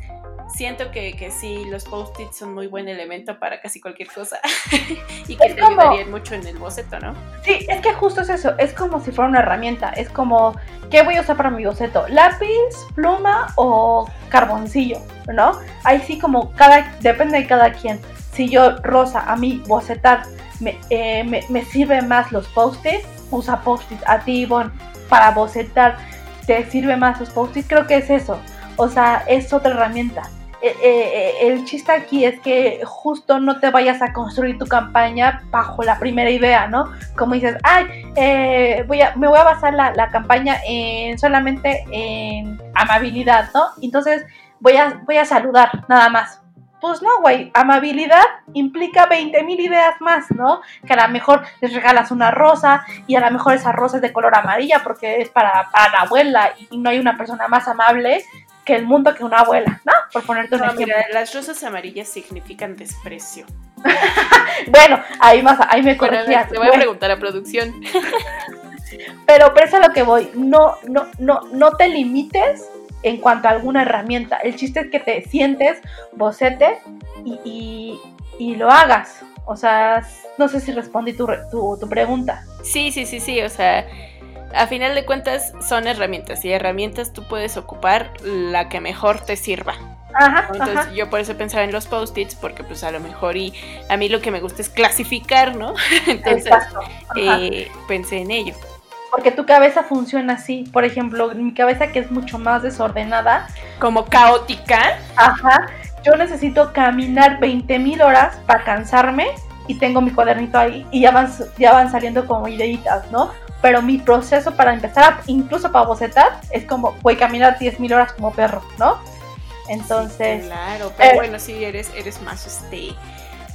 [SPEAKER 1] siento que, que sí, los post-its son muy buen elemento para casi cualquier cosa y que te ayudarían mucho en el boceto, ¿no?
[SPEAKER 2] Sí, es que justo es eso, es como si fuera una herramienta, es como, ¿qué voy a usar para mi boceto? ¿Lápiz, pluma o carboncillo? ¿No? Ahí sí como cada, depende de cada quien. Si yo, Rosa, a mí bocetar me, eh, me, sirve más los post-its, usa post-its. A ti, Ivonne, para bocetar, ¿te sirve más los post-its? Creo que es eso. O sea, es otra herramienta. Eh, eh, eh, el chiste aquí es que justo no te vayas a construir tu campaña bajo la primera idea, ¿no? Como dices, ay, voy a, me voy a basar la, campaña en solamente en amabilidad, ¿no? Entonces voy a, voy a saludar nada más. Pues no, güey, amabilidad implica 20 mil ideas más, ¿no? Que a lo mejor les regalas una rosa y a lo mejor esa rosa es de color amarilla porque es para, para la abuela y no hay una persona más amable que el mundo que una abuela, ¿no? Por ponerte un ejemplo. Mira,
[SPEAKER 1] las rosas amarillas significan desprecio.
[SPEAKER 2] bueno, ahí más, ahí me corregías.
[SPEAKER 1] te voy a preguntar a producción.
[SPEAKER 2] pero, pero es a lo que voy. No, no, no, no te limites en cuanto a alguna herramienta. El chiste es que te sientes, bocete y, y, lo hagas. O sea, no sé si respondí tu, tu, tu pregunta.
[SPEAKER 1] Sí, sí, sí, sí. O sea, a final de cuentas son herramientas y herramientas tú puedes ocupar la que mejor te sirva.
[SPEAKER 2] Ajá,
[SPEAKER 1] Entonces yo por eso pensaba en los post-its porque pues a lo mejor y a mí lo que me gusta es clasificar, ¿no? Entonces eh, pensé en ello.
[SPEAKER 2] Porque tu cabeza funciona así. Por ejemplo, mi cabeza que es mucho más desordenada.
[SPEAKER 1] Como caótica.
[SPEAKER 2] Ajá. Yo necesito caminar 20.000 horas para cansarme y tengo mi cuadernito ahí y ya van, ya van saliendo como ideitas, ¿no? Pero mi proceso para empezar, incluso para bocetar, es como, voy a caminar 10.000 horas como perro, ¿no? Entonces...
[SPEAKER 1] claro, pero eh, bueno, sí, eres, eres más, este,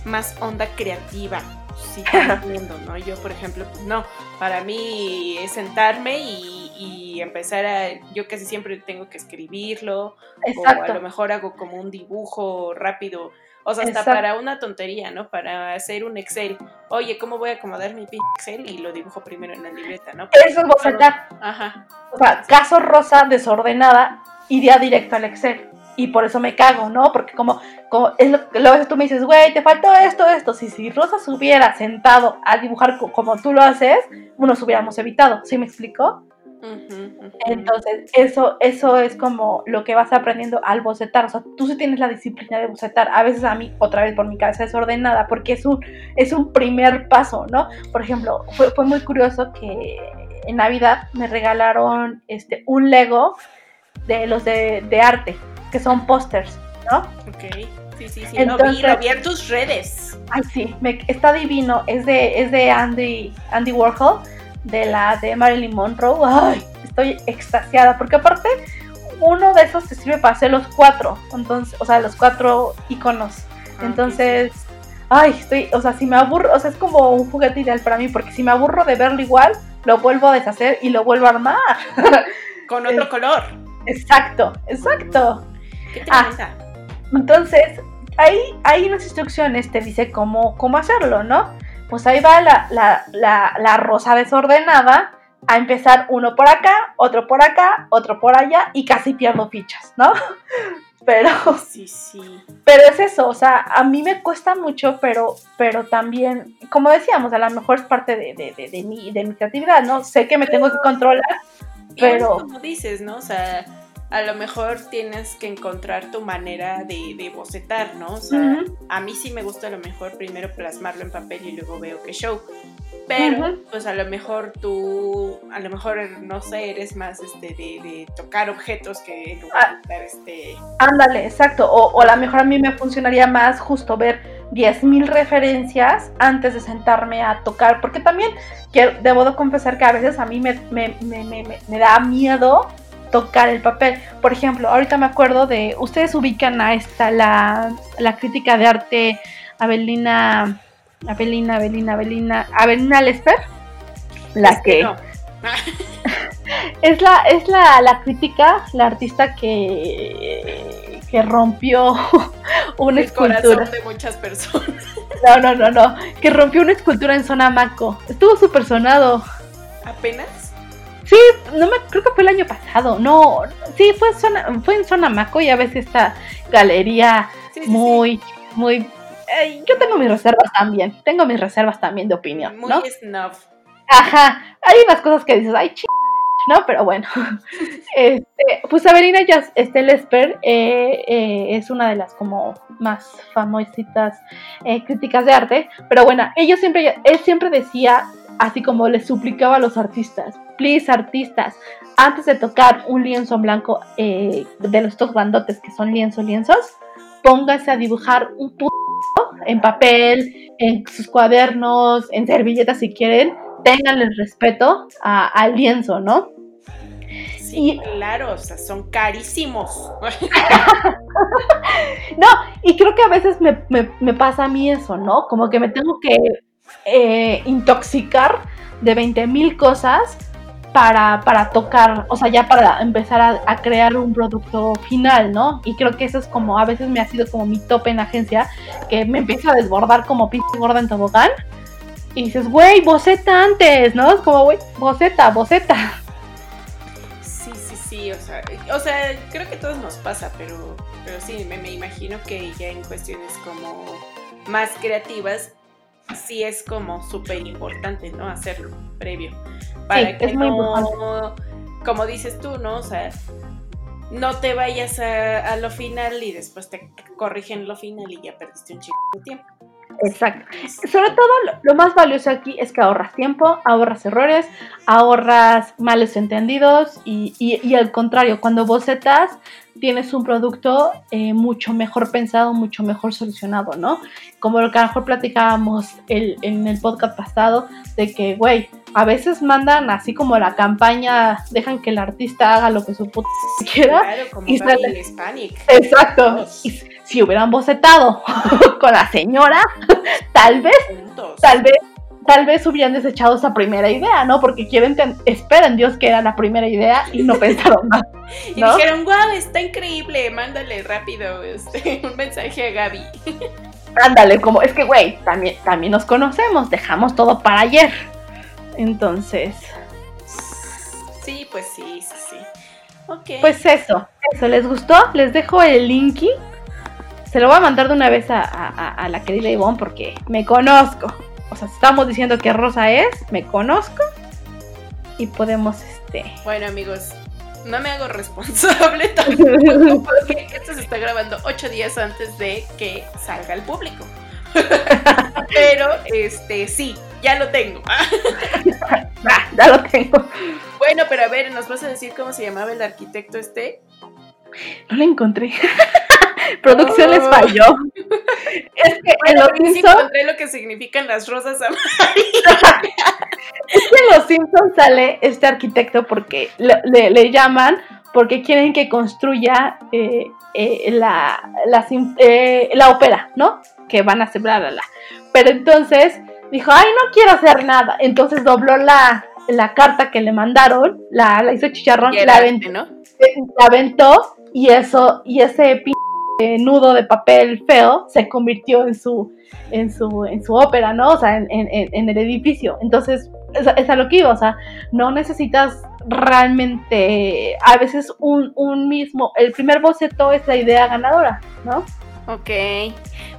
[SPEAKER 1] más onda creativa. Sí, entiendo, ¿no? Yo, por ejemplo, no, para mí es sentarme y, empezar a, yo casi siempre tengo que escribirlo, o a lo mejor hago como un dibujo rápido, o sea, hasta para una tontería, ¿no? Para hacer un Excel. Oye, ¿cómo voy a acomodar mi Excel? Y lo dibujo primero en la libreta, ¿no?
[SPEAKER 2] Eso es bocetar. Ajá. O sea, caso rosa desordenada, iría directo al Excel y por eso me cago, ¿no? Porque como, como es lo, que tú me dices, güey, te faltó esto, esto. Si, si Rosa se hubiera sentado a dibujar como tú lo haces, nos hubiéramos evitado, ¿sí me explico? Entonces, eso, eso es como lo que vas aprendiendo al bocetar. O sea, tú sí tienes la disciplina de bocetar. A veces a mí, otra vez por mi cabeza desordenada, porque es un, es un primer paso, ¿no? Por ejemplo, fue, fue muy curioso que en Navidad me regalaron este, un Lego de los de, de arte que son pósters, ¿no?
[SPEAKER 1] Ok. Sí, sí, sí, Entonces, lo, vi, en tus redes.
[SPEAKER 2] Ay, sí, me, está divino. Es de, es de Andy, Andy Warhol, de la de Marilyn Monroe. Ay, estoy extasiada, porque aparte, uno de esos te sirve para hacer los cuatro, entonces, o sea, los cuatro iconos. Ah, entonces, ay, estoy, o sea, si me aburro, o sea, es como un juguete ideal para mí, porque si me aburro de verlo igual, lo vuelvo a deshacer y lo vuelvo a armar.
[SPEAKER 1] Con otro color.
[SPEAKER 2] Exacto, exacto. Ah, entonces, ahí hay unas instrucciones, te dice cómo, cómo hacerlo, ¿no? Pues ahí va la, la, la, rosa desordenada a empezar uno por acá, otro por acá, otro por allá y casi pierdo fichas, ¿no? Pero
[SPEAKER 1] sí, sí.
[SPEAKER 2] Pero es eso, o sea, a mí me cuesta mucho, pero pero también, como decíamos, a lo mejor es parte de, de, de, mi, de mi creatividad, ¿no? Sé que me tengo que controlar, pero
[SPEAKER 1] como dices, ¿no? O sea, a lo mejor tienes que encontrar tu manera de, de bocetar, ¿no? O sea, a mí sí me gusta a lo mejor primero plasmarlo en papel y luego veo qué show. Pero, pues a lo mejor tú, a lo mejor, no sé, eres más este, de, tocar objetos que
[SPEAKER 2] ah, este... Ándale, exacto. O, a lo mejor a mí me funcionaría más justo ver 10.000 referencias antes de sentarme a tocar. Porque también debo de confesar que a veces a mí me, me, me, me da miedo tocar el papel. Por ejemplo, ahorita me acuerdo de, ustedes ubican a esta, la, la crítica de arte Abelina, Abelina, Abelina, Abelina, Abelina Lesper, la que... es la, es la, la crítica, la artista que, que rompió una
[SPEAKER 1] el
[SPEAKER 2] escultura.
[SPEAKER 1] de muchas personas.
[SPEAKER 2] No, no, no, no. Que rompió una escultura en zona Maco. Estuvo súper sonado.
[SPEAKER 1] ¿Apenas?
[SPEAKER 2] Sí, no me creo que fue el año pasado. No, sí, fue, zona, fue en Zona Maco y a veces esta galería muy, muy. yo tengo mis reservas también. Tengo mis reservas también de opinión.
[SPEAKER 1] Muy
[SPEAKER 2] ¿no?
[SPEAKER 1] snuff.
[SPEAKER 2] Ajá, hay unas cosas que dices, ay, ch ¿no? Pero bueno, este, pues Avelina ya, este Lesper eh, eh, es una de las como más famositas eh, críticas de arte, pero bueno, ellos siempre, él siempre decía, así como le suplicaba a los artistas, please artistas, antes de tocar un lienzo en blanco eh, de los dos grandotes que son lienzos, lienzos, póngase a dibujar un puto en papel, en sus cuadernos, en servilletas si quieren, tenganle respeto al lienzo, ¿no?
[SPEAKER 1] Sí, claro, o sea, son carísimos.
[SPEAKER 2] no, y creo que a veces me, pasa a mí eso, ¿no? Como que me tengo que eh, intoxicar de 20 mil cosas para, para tocar, o sea, ya para empezar a, crear un producto final, ¿no? Y creo que eso es como, a veces me ha sido como mi tope en agencia, que me empieza a desbordar como pinche gorda en tobogán. Y dices, güey, boceta antes, ¿no? Es como, güey, boceta, boceta.
[SPEAKER 1] Sí, sí, sí, o sea, o sea, creo que a todos nos pasa, pero, pero sí, me imagino que ya en cuestiones como más creativas, sí es como súper importante, ¿no? Hacerlo previo. Para que no, como dices tú, ¿no? O sea, no te vayas a, lo final y después te corrigen lo final y ya perdiste un chico de tiempo.
[SPEAKER 2] Exacto. Sobre todo, lo, más valioso aquí es que ahorras tiempo, ahorras errores, ahorras males entendidos y, y, al contrario, cuando bocetas tienes un producto eh, mucho mejor pensado, mucho mejor solucionado, ¿no? Como lo que a lo mejor platicábamos en el podcast pasado, de que, güey, a veces mandan así como la campaña, dejan que el artista haga lo que su puta quiera.
[SPEAKER 1] Claro, como y sale... Hispanic.
[SPEAKER 2] Exacto. Y si hubieran bocetado con la señora, tal vez, tal vez tal vez hubieran desechado esa primera idea, ¿no? Porque quieren, esperan Dios que era la primera idea y no pensaron más.
[SPEAKER 1] Y dijeron, wow, está increíble, mándale rápido este, un mensaje a Gaby.
[SPEAKER 2] Ándale, como, es que, güey, también, también nos conocemos, dejamos todo para ayer. Entonces.
[SPEAKER 1] Sí, pues sí, sí, sí. Ok.
[SPEAKER 2] Pues eso, eso, ¿les gustó? Les dejo el linky. Se lo voy a mandar de una vez a, a la querida Ivonne porque me conozco o sea, estamos diciendo que Rosa es, me conozco y podemos, este...
[SPEAKER 1] Bueno, amigos, no me hago responsable tampoco porque esto se está grabando ocho días antes de que salga al público. pero, este, sí, ya lo tengo.
[SPEAKER 2] Ah, ya lo tengo.
[SPEAKER 1] Bueno, pero a ver, ¿nos vas a decir cómo se llamaba el arquitecto este?
[SPEAKER 2] No lo encontré. Producción les falló.
[SPEAKER 1] Es que en los Simpsons. encontré lo que significan las rosas amarillas.
[SPEAKER 2] es que en los Simpsons sale este arquitecto porque le, llaman porque quieren que construya eh, eh, la, la, eh, la, ópera, ¿no? Que van a hacer bla, bla, bla. Pero entonces dijo, ay, no quiero hacer nada. Entonces dobló la, la carta que le mandaron, la, la hizo chicharrón, la, aventó, ¿no? la aventó y eso, y ese eh, nudo de papel feo se convirtió en su, en su, en su ópera, ¿no? O sea, en, el edificio. Entonces, es, a lo que iba, o sea, no necesitas realmente, a veces un, un mismo, el primer boceto es la idea ganadora, ¿no?
[SPEAKER 1] Ok,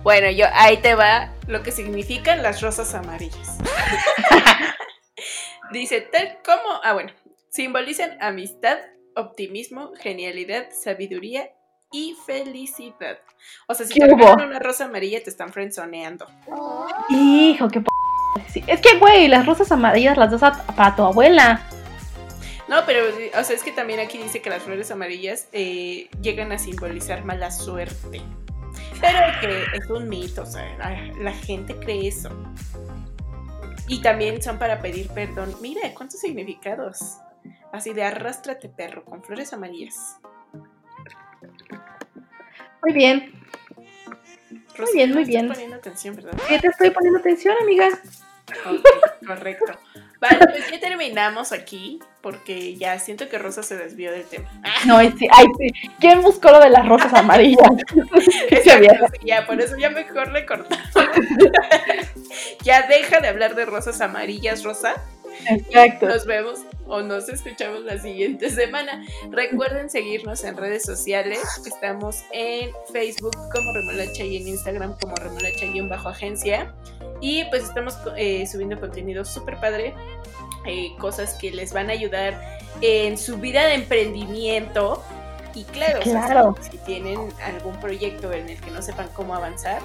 [SPEAKER 1] bueno, yo ahí te va lo que significan las rosas amarillas. Dice, tal como, ah bueno, simbolizan amistad, optimismo, genialidad, sabiduría y felicidad. O sea, si te regalan una rosa amarilla, te están frenzoneando.
[SPEAKER 2] Hijo, qué p Es que, güey, las rosas amarillas las das para tu abuela.
[SPEAKER 1] No, pero, o sea, es que también aquí dice que las flores amarillas eh, llegan a simbolizar mala suerte. Pero que es un mito, o sea, la, gente cree eso. Y también son para pedir perdón. Mira, cuántos significados. Así de arrástrate perro con flores amarillas.
[SPEAKER 2] Muy bien. muy bien, muy bien.
[SPEAKER 1] Estoy poniendo atención, ¿verdad?
[SPEAKER 2] Sí, te estoy poniendo atención, amiga.
[SPEAKER 1] correcto. Vale, pues ya terminamos aquí porque ya siento que Rosa se desvió del tema.
[SPEAKER 2] No, sí, ay, sí. ¿Quién buscó lo de las rosas amarillas?
[SPEAKER 1] ya, por eso ya mejor le cortamos. ya deja de hablar de rosas amarillas, Rosa.
[SPEAKER 2] Exacto.
[SPEAKER 1] Nos vemos o nos escuchamos la siguiente semana. Recuerden seguirnos en redes sociales. Estamos en Facebook como Remolacha y en Instagram como Remolacha-agencia. Y pues estamos eh, subiendo contenido súper padre. Eh, cosas que les van a ayudar en su vida de emprendimiento. Y claro,
[SPEAKER 2] claro.
[SPEAKER 1] si, tienen algún proyecto en el que no sepan cómo avanzar,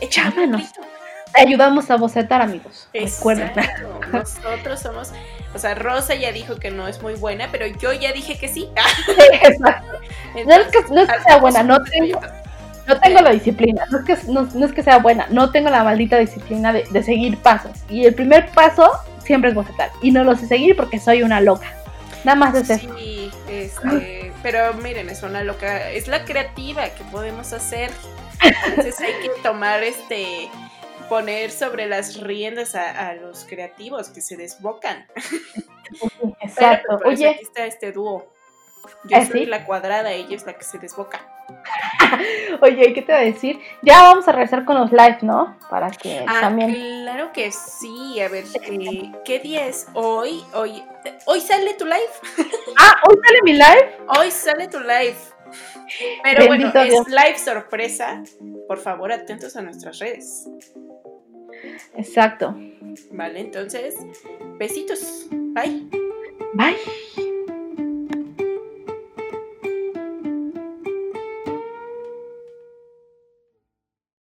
[SPEAKER 2] échanos ayudamos a bocetar, amigos. Recuerden.
[SPEAKER 1] Nosotros somos, o sea, Rosa ya dijo que no es muy buena, pero yo ya dije que sí.
[SPEAKER 2] exacto. no es que, no es que sea buena, no tengo, no tengo la disciplina, no es, que, no, es que sea buena, no tengo la maldita disciplina de, de, seguir pasos. Y el primer paso siempre es bocetar. Y no lo sé seguir porque soy una loca. Nada más de eso.
[SPEAKER 1] Sí, este, pero miren, es una loca, es la creativa que podemos hacer. Entonces hay que tomar este poner sobre las riendas a, los creativos que se desbocan.
[SPEAKER 2] Exacto.
[SPEAKER 1] Oye, aquí está este dúo. Yo ¿Ah, soy la cuadrada, ella es la que se desboca.
[SPEAKER 2] Oye, ¿qué te voy a decir? Ya vamos a regresar con los live, ¿no? Para que
[SPEAKER 1] ah,
[SPEAKER 2] también.
[SPEAKER 1] Claro que sí. A ver, eh, ¿qué día es hoy? Hoy, hoy sale tu live.
[SPEAKER 2] ah, hoy sale mi live.
[SPEAKER 1] Hoy sale tu live. Pero bueno, es live sorpresa. Por favor, atentos a nuestras redes.
[SPEAKER 2] Exacto.
[SPEAKER 1] Vale, entonces, besitos. Bye.
[SPEAKER 2] Bye.